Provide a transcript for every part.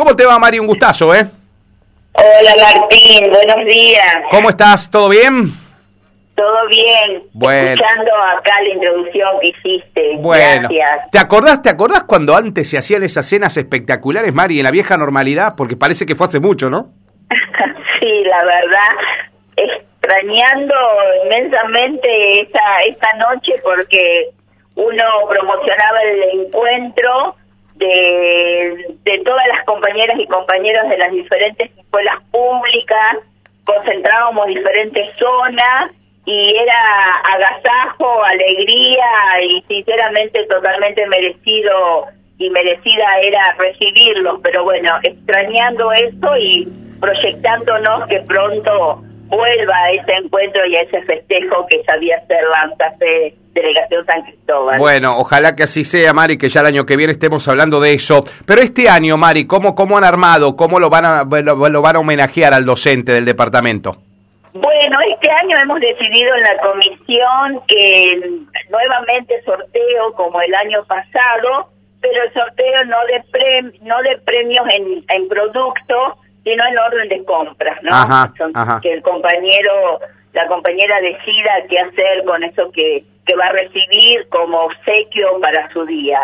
¿Cómo te va, Mari? Un gustazo, ¿eh? Hola Martín, buenos días. ¿Cómo estás? ¿Todo bien? Todo bien. Bueno. Escuchando acá la introducción que hiciste. Bueno, Gracias. ¿te acordás, ¿te acordás cuando antes se hacían esas cenas espectaculares, Mari, en la vieja normalidad? Porque parece que fue hace mucho, ¿no? sí, la verdad, extrañando inmensamente esta, esta noche porque uno promocionaba el encuentro de, todas las compañeras y compañeros de las diferentes escuelas públicas, concentrábamos diferentes zonas y era agasajo, alegría y sinceramente totalmente merecido y merecida era recibirlos, pero bueno, extrañando eso y proyectándonos que pronto vuelva a ese encuentro y a ese festejo que sabía la Santa Fe Delegación San Cristóbal. Bueno, ojalá que así sea, Mari, que ya el año que viene estemos hablando de eso. Pero este año, Mari, ¿cómo, cómo han armado? ¿Cómo lo van, a, lo, lo van a homenajear al docente del departamento? Bueno, este año hemos decidido en la comisión que nuevamente sorteo como el año pasado, pero el sorteo no de no de premios en, en productos, sino en orden de compras, ¿no? Ajá, Son- ajá. Que el compañero, la compañera decida qué hacer con eso que, que va a recibir como obsequio para su día.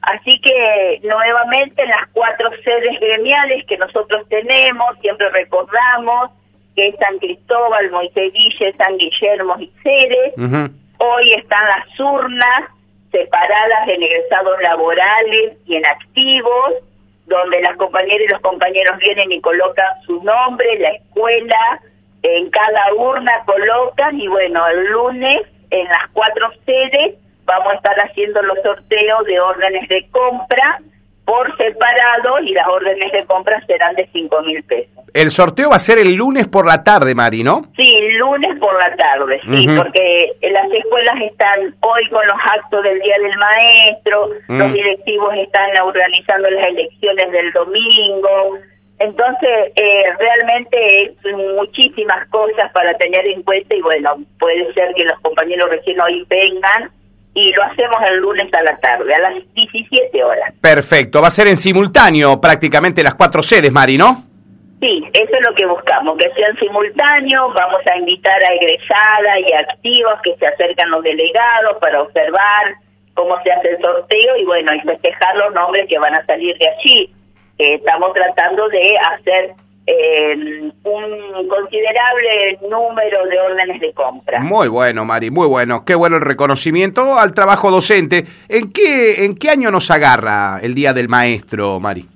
Así que nuevamente en las cuatro sedes gremiales que nosotros tenemos, siempre recordamos que es San Cristóbal, Moiseville, San Guillermo y Ceres. Hoy están las urnas separadas en egresados laborales y en activos, donde las compañeras y los compañeros vienen y colocan su nombre, la escuela, en cada urna colocan y bueno, el lunes en las cuatro sedes vamos a estar haciendo los sorteos de órdenes de compra por separado y las órdenes de compra serán de cinco mil pesos. El sorteo va a ser el lunes por la tarde, Mari, ¿no? Sí, lunes por la tarde, sí, porque las escuelas están hoy con los actos del Día del Maestro, Mm. los directivos están organizando las elecciones del domingo, entonces eh, realmente es muchísimas cosas para tener en cuenta y bueno, puede ser que los compañeros recién hoy vengan y lo hacemos el lunes a la tarde, a las 17 horas. Perfecto, va a ser en simultáneo prácticamente las cuatro sedes, Mari, ¿no? Sí, eso es lo que buscamos, que sean simultáneos, vamos a invitar a egresadas y activos que se acercan los delegados para observar cómo se hace el sorteo y bueno, y festejar los nombres que van a salir de allí. Eh, estamos tratando de hacer eh, un considerable número de órdenes de compra. Muy bueno, Mari, muy bueno. Qué bueno el reconocimiento al trabajo docente. ¿En qué, en qué año nos agarra el Día del Maestro, Mari?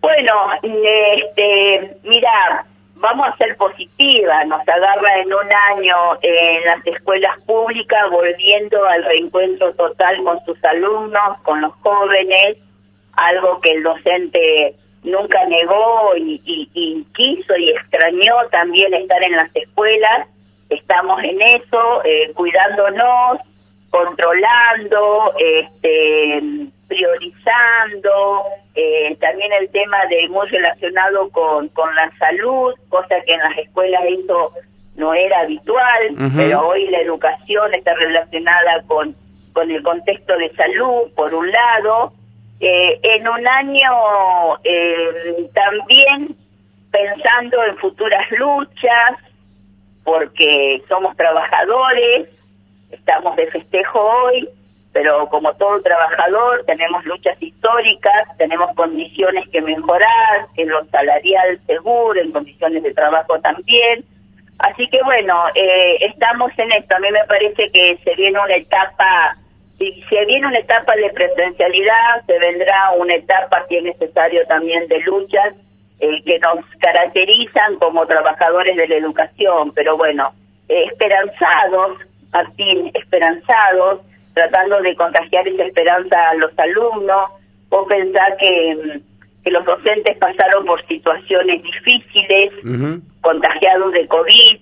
Bueno, este, mira, vamos a ser positivas, nos agarra en un año en las escuelas públicas volviendo al reencuentro total con sus alumnos, con los jóvenes, algo que el docente nunca negó y, y- y quiso y extrañó también estar en las escuelas. Estamos en eso, eh, cuidándonos, controlando, este, priorizando, eh, también el tema de muy relacionado con, con la salud, cosa que en las escuelas eso no era habitual, pero hoy la educación está relacionada con, con el contexto de salud, por un lado. Eh, en un año eh, también pensando en futuras luchas, porque somos trabajadores, estamos de festejo hoy, pero como todo trabajador tenemos luchas históricas, tenemos condiciones que mejorar, en lo salarial seguro, en condiciones de trabajo también. Así que bueno, eh, estamos en esto. A mí me parece que se viene una etapa, si se viene una etapa de presencialidad, se vendrá una etapa, si es necesario, también de luchas eh, que nos caracterizan como trabajadores de la educación. Pero bueno, eh, esperanzados, Martín, esperanzados, tratando de contagiar esa esperanza a los alumnos. Vos pensás que, que los docentes pasaron por situaciones difíciles, contagiados de COVID,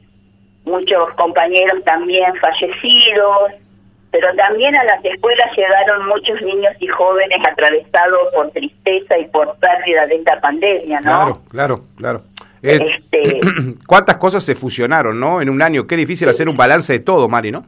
muchos compañeros también fallecidos, pero también a las escuelas llegaron muchos niños y jóvenes atravesados por tristeza y por pérdida de esta pandemia, ¿no? Claro, claro, claro. Eh, Este- ¿Cuántas cosas se fusionaron, no? En un año. Qué difícil hacer un balance de todo, Mari, ¿no?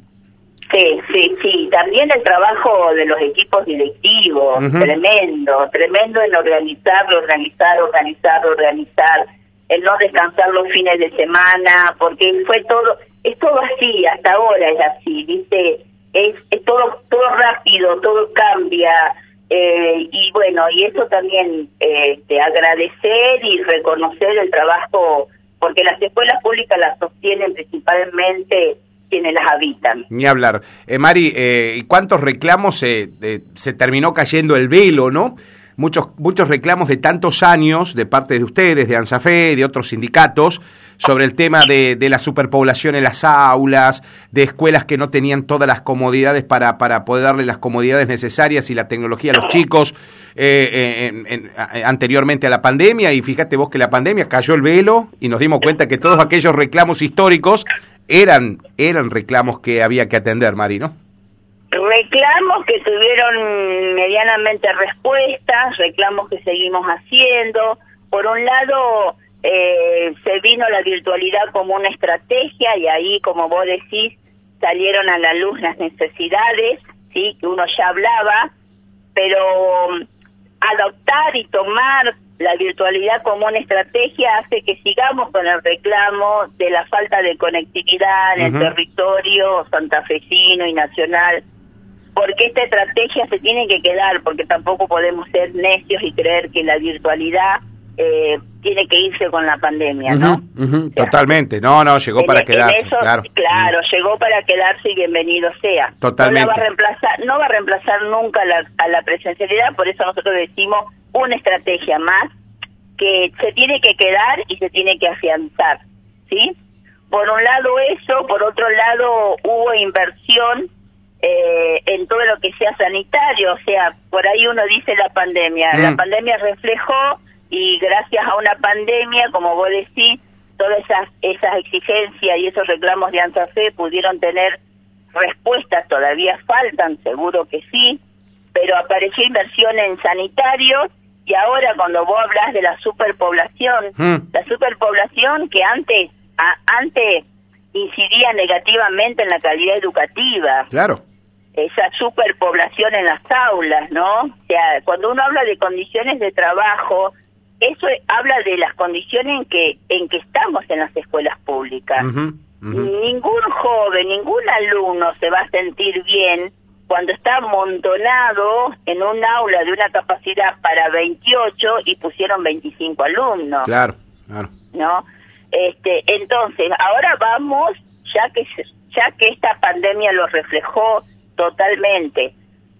Sí, sí, sí. También el trabajo de los equipos directivos, tremendo, tremendo en organizar, organizar, organizar, organizar, el no descansar los fines de semana, porque fue todo, es todo así, hasta ahora es así, ¿viste? Es, es todo, todo rápido, todo cambia, eh, y bueno, y eso también eh, agradecer y reconocer el trabajo, porque las escuelas públicas las sostienen principalmente quienes las habitan. Ni hablar. Eh, Mari, eh, ¿cuántos reclamos se terminó cayendo el velo, no? Muchos, muchos reclamos de tantos años de parte de ustedes, de ANSAFE, de otros sindicatos, sobre el tema de, de, la superpoblación en las aulas, de escuelas que no tenían todas las comodidades para, para poder darle las comodidades necesarias y la tecnología a los chicos eh, eh anteriormente a la pandemia. Y fíjate vos que la pandemia cayó el velo y nos dimos cuenta que todos aquellos reclamos históricos eran, eran reclamos que había que atender, Mari, ¿no? Reclamos que tuvieron medianamente respuestas, reclamos que seguimos haciendo. Por un lado, eh, se vino la virtualidad como una estrategia y ahí, como vos decís, salieron a la luz las necesidades, sí, que uno ya hablaba, pero um, adoptar y tomar la virtualidad como una estrategia hace que sigamos con el reclamo de la falta de conectividad en el territorio santafesino y nacional, porque esta estrategia se tiene que quedar, porque tampoco podemos ser necios y creer que la virtualidad eh, tiene que irse con la pandemia, ¿no? totalmente, no, no, llegó para quedarse, claro. Claro, llegó para quedarse y bienvenido sea. Totalmente. No va a reemplazar, no va a reemplazar nunca a la presencialidad, por eso nosotros decimos una estrategia más que se tiene que quedar y se tiene que afianzar, ¿sí? Por un lado eso, por otro lado hubo inversión eh, en todo lo que sea sanitario, o sea, por ahí uno dice la pandemia, la mm. pandemia reflejó y gracias a una pandemia, como vos decís, todas esas, esas exigencias y esos reclamos de ANSAFE pudieron tener respuestas, todavía faltan, seguro que sí, pero apareció inversión en sanitarios y ahora cuando vos hablas de la superpoblación, mm. la superpoblación que antes, antes incidía negativamente en la calidad educativa. Claro. Esa superpoblación en las aulas, ¿no? O sea, cuando uno habla de condiciones de trabajo, eso habla de las condiciones en que en que estamos en las escuelas públicas. Ningún joven, ningún alumno se va a sentir bien cuando está amontonado en un aula de una capacidad para 28 y pusieron 25 alumnos. Claro, claro. ¿No? Este, entonces, ahora vamos, ya que ya que esta pandemia lo reflejó totalmente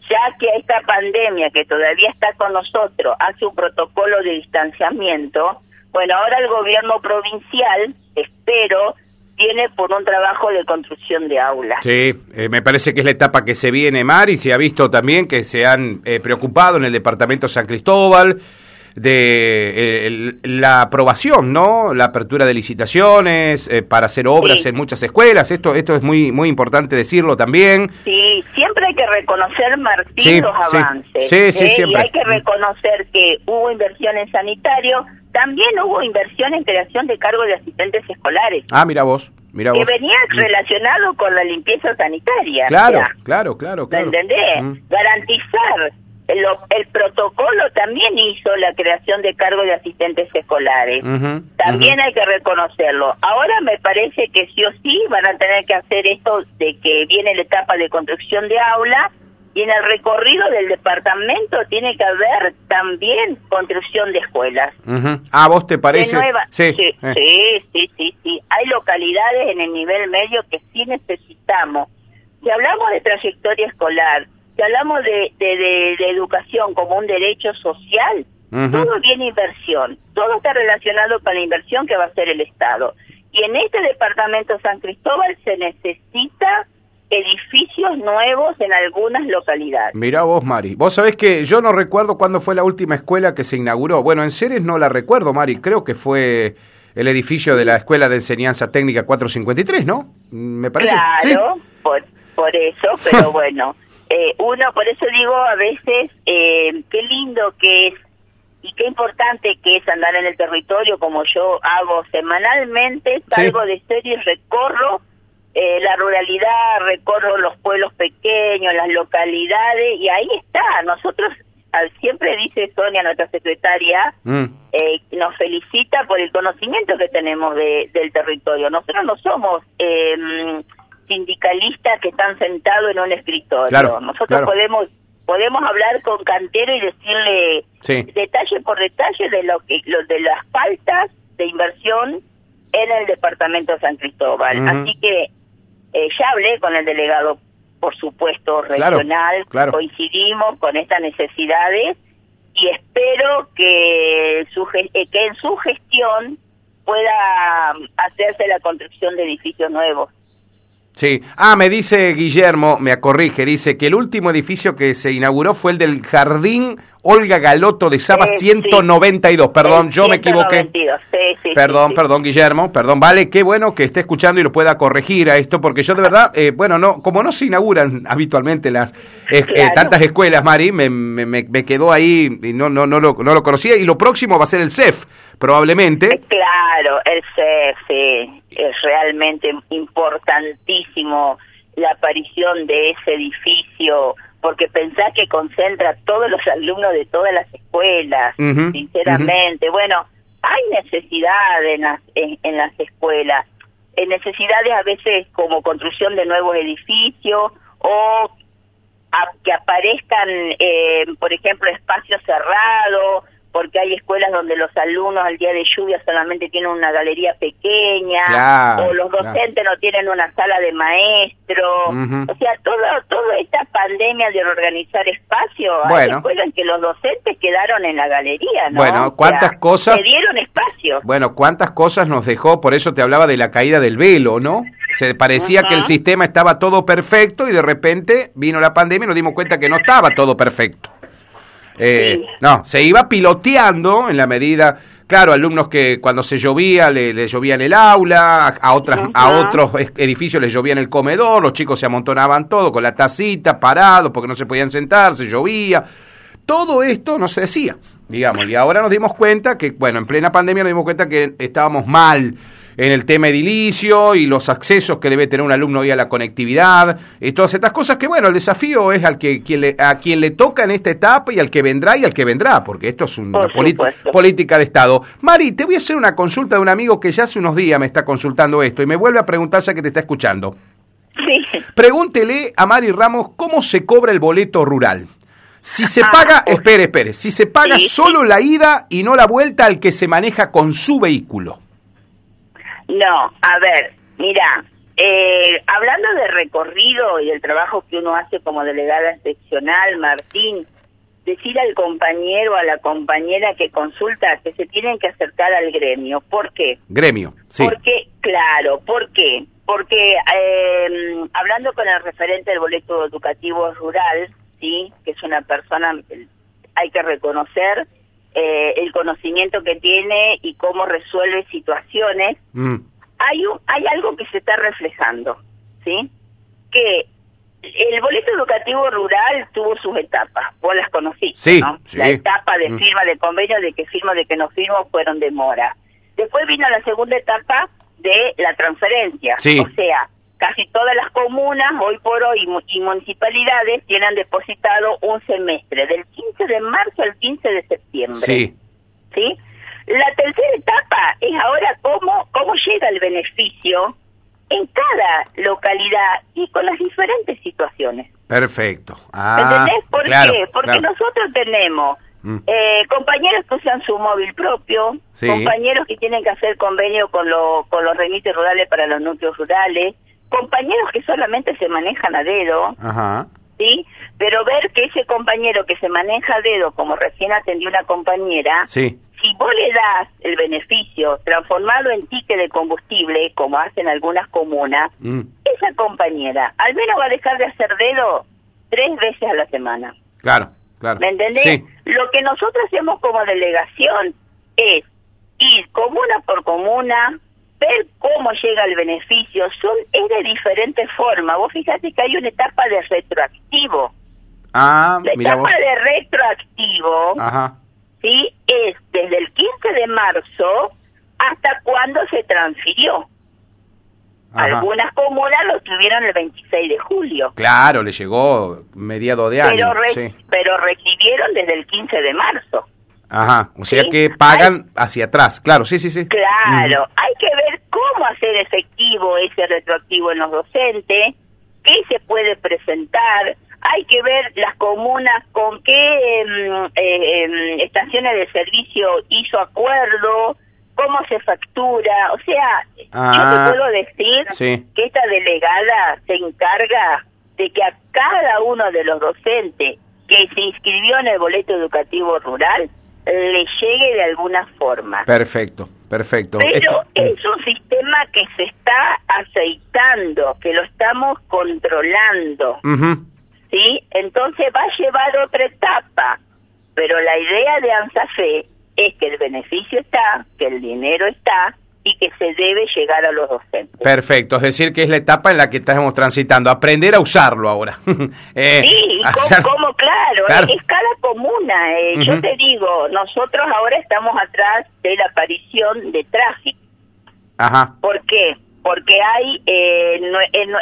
ya que esta pandemia que todavía está con nosotros hace un protocolo de distanciamiento, bueno, ahora el gobierno provincial, espero, tiene por un trabajo de construcción de aulas. Sí, eh, me parece que es la etapa que se viene, Mari, se ha visto también que se han eh, preocupado en el departamento San Cristóbal, de eh, la aprobación, ¿no? La apertura de licitaciones eh, para hacer obras en muchas escuelas. Esto esto es muy muy importante decirlo también. Sí, siempre hay que reconocer, Martín, los avances. Sí, sí, ¿eh? siempre. Y hay que reconocer que hubo inversión en sanitario, también hubo inversión en creación de cargos de asistentes escolares. Ah, mira vos. Mira que venía mm. relacionado con la limpieza sanitaria. Claro, claro, claro, claro. entendés? Mm. Garantizar el protocolo también hizo la creación de cargo de asistentes escolares. también hay que reconocerlo. Ahora me parece que sí o sí van a tener que hacer esto de que viene la etapa de construcción de aula y en el recorrido del departamento tiene que haber también construcción de escuelas. Ah, ¿vos te parece? Sí. Sí, sí, sí, sí, sí. Hay localidades en el nivel medio que sí necesitamos. Si hablamos de trayectoria escolar, si hablamos de, de, educación como un derecho social, todo viene inversión, todo está relacionado con la inversión que va a hacer el Estado. Y en este departamento San Cristóbal se necesita edificios nuevos en algunas localidades. Mira vos, Mari. Vos sabés que yo no recuerdo cuándo fue la última escuela que se inauguró. Bueno, en Ceres no la recuerdo, Mari. Creo que fue el edificio de la Escuela de Enseñanza Técnica 453, ¿no? Me parece. Claro, por, por eso, pero bueno. Eh, uno, por eso digo a veces, eh, qué lindo que es y qué importante que es andar en el territorio como yo hago semanalmente, salgo de serie y recorro eh, la ruralidad, recorro los pueblos pequeños, las localidades, y ahí está. Nosotros, siempre dice Sonia, nuestra secretaria, mm. eh, nos felicita por el conocimiento que tenemos de, del territorio. Nosotros no somos eh, sindicalistas que están sentados en un escritorio. Nosotros podemos podemos hablar con Cantero y decirle detalle por detalle de lo que lo, de las faltas de inversión en el departamento de San Cristóbal. Así que eh, ya hablé con el delegado, por supuesto, regional, coincidimos con estas necesidades y espero que, su, eh, que en su gestión pueda hacerse la construcción de edificios nuevos. Sí. Ah, me dice Guillermo, me corrige, dice que el último edificio que se inauguró fue el del Jardín Olga Galoto de Saba 192. Perdón, yo me equivoqué. perdón, perdón, Guillermo, perdón. Vale, qué bueno que esté escuchando y lo pueda corregir a esto, porque yo de verdad, eh, bueno, no, como no se inauguran habitualmente las eh, tantas escuelas, Mari, me, me, me, quedó ahí y no, no, no, lo, no lo conocía. Y lo próximo va a ser el CEF, probablemente. Claro, el CEF, sí es realmente importantísimo la aparición de ese edificio, porque pensás que concentra a todos los alumnos de todas las escuelas, sinceramente. Bueno, hay necesidad en las, en, las escuelas, en necesidades a veces como construcción de nuevos edificios o que aparezcan, eh, por ejemplo, espacios cerrados porque hay escuelas donde los alumnos al día de lluvia solamente tienen una galería pequeña, o los docentes no tienen una sala de maestro, o sea, toda toda esta pandemia de organizar espacio, hay escuelas que los docentes quedaron en la galería, ¿no? Bueno, cuántas cosas... Se dieron espacio. Bueno, cuántas cosas nos dejó, por eso te hablaba de la caída del velo, ¿no? Se parecía que el sistema estaba todo perfecto y de repente vino la pandemia y nos dimos cuenta que no estaba todo perfecto. Eh, no, se iba piloteando en la medida, claro, alumnos que cuando se llovía le, llovía en el aula, a otras, a otros edificios les llovía en el comedor, los chicos se amontonaban todo con la tacita, parados porque no se podían sentar, se llovía. Todo esto no se decía, digamos, y ahora nos dimos cuenta que, bueno, en plena pandemia nos dimos cuenta que estábamos mal en el tema edilicio y los accesos que debe tener un alumno hoy a la conectividad y todas estas cosas que bueno el desafío es al que quien le, a quien le toca en esta etapa y al que vendrá y al que vendrá porque esto es una política de estado. Mari te voy a hacer una consulta de un amigo que ya hace unos días me está consultando esto y me vuelve a preguntar ya que te está escuchando. Sí. pregúntele a Mari Ramos cómo se cobra el boleto rural. Si se ah, paga, espere, espere, si se paga solo la ida y no la vuelta al que se maneja con su vehículo. No, a ver, mira, eh, hablando de recorrido y del trabajo que uno hace como delegada seccional, Martín, decir al compañero, a la compañera que consulta que se tienen que acercar al gremio. ¿Por qué? Gremio, sí. Porque, claro, ¿por qué? Porque eh, hablando con el referente del boleto educativo rural, sí, que es una persona, hay que reconocer, eh, el conocimiento que tiene y cómo resuelve situaciones, mm. hay, un, hay algo que se está reflejando, ¿sí? Que el boleto educativo rural tuvo sus etapas, vos las conociste, ¿no? La etapa de mm. firma de convenio, de que firmo, de que no firmo, fueron de mora. Después vino la segunda etapa de la transferencia, o sea, casi todas las comunas hoy por hoy y municipalidades tienen depositado un semestre, del 15 de marzo al 15 de septiembre. Sí. ¿Sí? La tercera etapa es ahora cómo, cómo llega el beneficio en cada localidad y con las diferentes situaciones. Perfecto. Ah, ¿Entendés? ¿Por qué? Porque nosotros tenemos mm. eh, compañeros que usan su móvil propio, compañeros que tienen que hacer convenio con, lo, con los remites rurales para los núcleos rurales, compañeros que solamente se manejan a dedo, ¿sí? Pero ver que ese compañero que se maneja a dedo, como recién atendió una compañera, sí. si vos le das el beneficio transformado en ticket de combustible, como hacen algunas comunas, mm. esa compañera al menos va a dejar de hacer dedo tres veces a la semana. Claro, claro. ¿Me entendés? Lo que nosotros hacemos como delegación es ir comuna por comuna, ver cómo llega el beneficio son es de diferente forma. Vos fíjate que hay una etapa de retroactivo. Ah, la etapa de retroactivo, sí, es desde el 15 de marzo hasta cuando se transfirió. Algunas comunas lo tuvieron el 26 de julio. Claro, le llegó mediado de año. Pero, recibieron desde el 15 de marzo. Ajá, o sea que pagan hacia atrás, claro, sí, sí, sí. Claro, hay que ver cómo hacer efectivo ese retroactivo en los docentes, qué se puede presentar, hay que ver las comunas con qué em, eh, em, estaciones de servicio hizo acuerdo, cómo se factura, o sea, yo te ah, puedo decir que esta delegada se encarga de que a cada uno de los docentes que se inscribió en el boleto educativo rural le llegue de alguna forma. Perfecto, perfecto. Pero es un sistema que se está aceitando, que lo estamos controlando. ¿Sí? Entonces va a llevar otra etapa. Pero la idea de ANSAFE es que el beneficio está, que el dinero está y que se debe llegar a los docentes. Perfecto, es decir, que es la etapa en la que estamos transitando, aprender a usarlo ahora. eh, sí, como, claro, es cada comuna. Eh, yo te digo, nosotros ahora estamos atrás de la aparición de tráfico. Ajá. ¿Por qué? Porque hay, eh,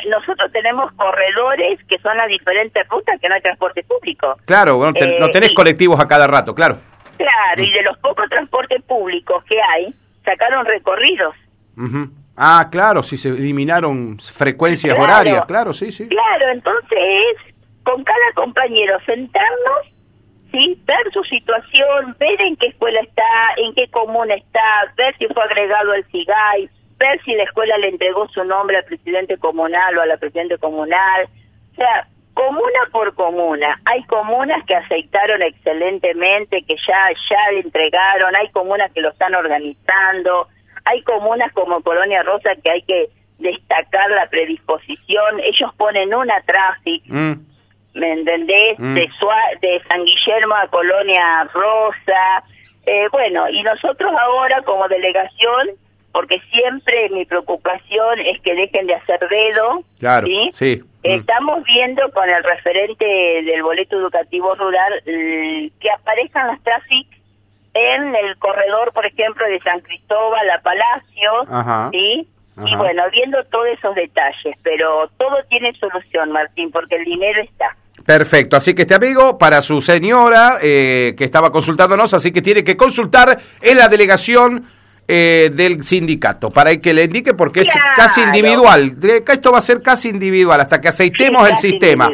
nosotros tenemos corredores que son las diferentes rutas que no hay transporte público. Claro, bueno, no tenés colectivos a cada rato, claro. Claro, y de los pocos transportes públicos que hay, sacaron recorridos. Ah, claro, si se eliminaron frecuencias horarias, claro, sí, sí. Claro, entonces, con cada compañero sentarnos, ¿sí? Ver su situación, ver en qué escuela está, en qué comuna está, ver si fue agregado al CIGAI, ver si la escuela le entregó su nombre al presidente comunal o a la presidente comunal. O sea, comuna por comuna. Hay comunas que aceitaron excelentemente, que ya, ya le entregaron, hay comunas que lo están organizando, hay comunas como Colonia Rosa que hay que destacar la predisposición, ellos ponen una tráfico, mm. ¿me entendés? Mm. De, de San Guillermo a Colonia Rosa, eh, bueno, y nosotros ahora como delegación porque siempre mi preocupación es que dejen de hacer dedo. Claro, ¿sí? Mm. Estamos viendo con el referente del boleto educativo rural que aparezcan las traffic en el corredor, por ejemplo, de San Cristóbal a Palacio, ¿sí? Y bueno, viendo todos esos detalles, pero todo tiene solución, Martín, porque el dinero está. Perfecto, así que este amigo, para su señora eh, que estaba consultándonos, así que tiene que consultar en la delegación eh, del sindicato, para que le indique porque es casi individual. Esto va a ser casi individual hasta que aceitemos el sistema.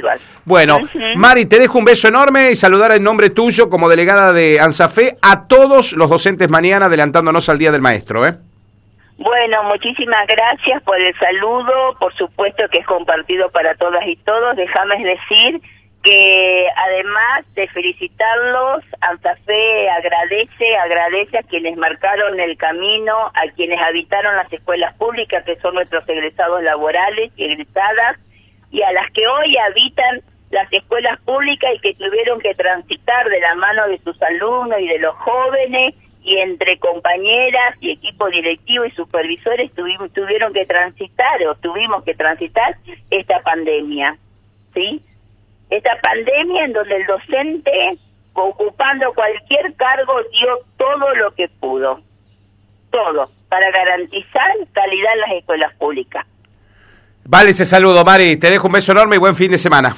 Bueno, Mari, te dejo un beso enorme y saludar en nombre tuyo como delegada de ANSAFE a todos los docentes mañana adelantándonos al Día del Maestro. ¿eh? Bueno, muchísimas gracias por el saludo, por supuesto que es compartido para todas y todos. Déjame decir que además de felicitarlos, Fe agradece, agradece a quienes marcaron el camino, a quienes habitaron las escuelas públicas, que son nuestros egresados laborales y egresadas, y a las que hoy habitan las escuelas públicas y que tuvieron que transitar de la mano de sus alumnos y de los jóvenes, y entre compañeras y equipo directivo y supervisores tuvimos, tuvieron que transitar o tuvimos que transitar esta pandemia, ¿sí? Esta pandemia en donde el docente, ocupando cualquier cargo, dio todo lo que pudo, todo, para garantizar calidad en las escuelas públicas. Vale ese saludo, Mari. Te dejo un beso enorme y buen fin de semana.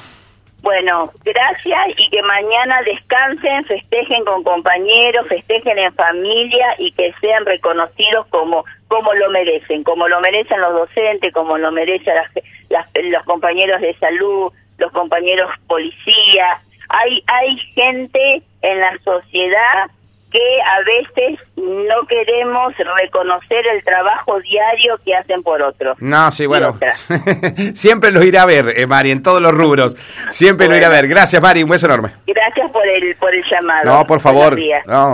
Bueno, gracias y que mañana descansen, festejen con compañeros, festejen en familia y que sean reconocidos como como lo merecen, como lo merecen los docentes, como lo merecen los compañeros de salud, los compañeros policías, hay, hay gente en la sociedad que a veces no queremos reconocer el trabajo diario que hacen por otros. No, sí, bueno, siempre lo irá a ver, eh, Mari, en todos los rubros, siempre lo irá a ver. Gracias, Mari, un beso enorme. Gracias por el, por el llamado. No, por favor. No.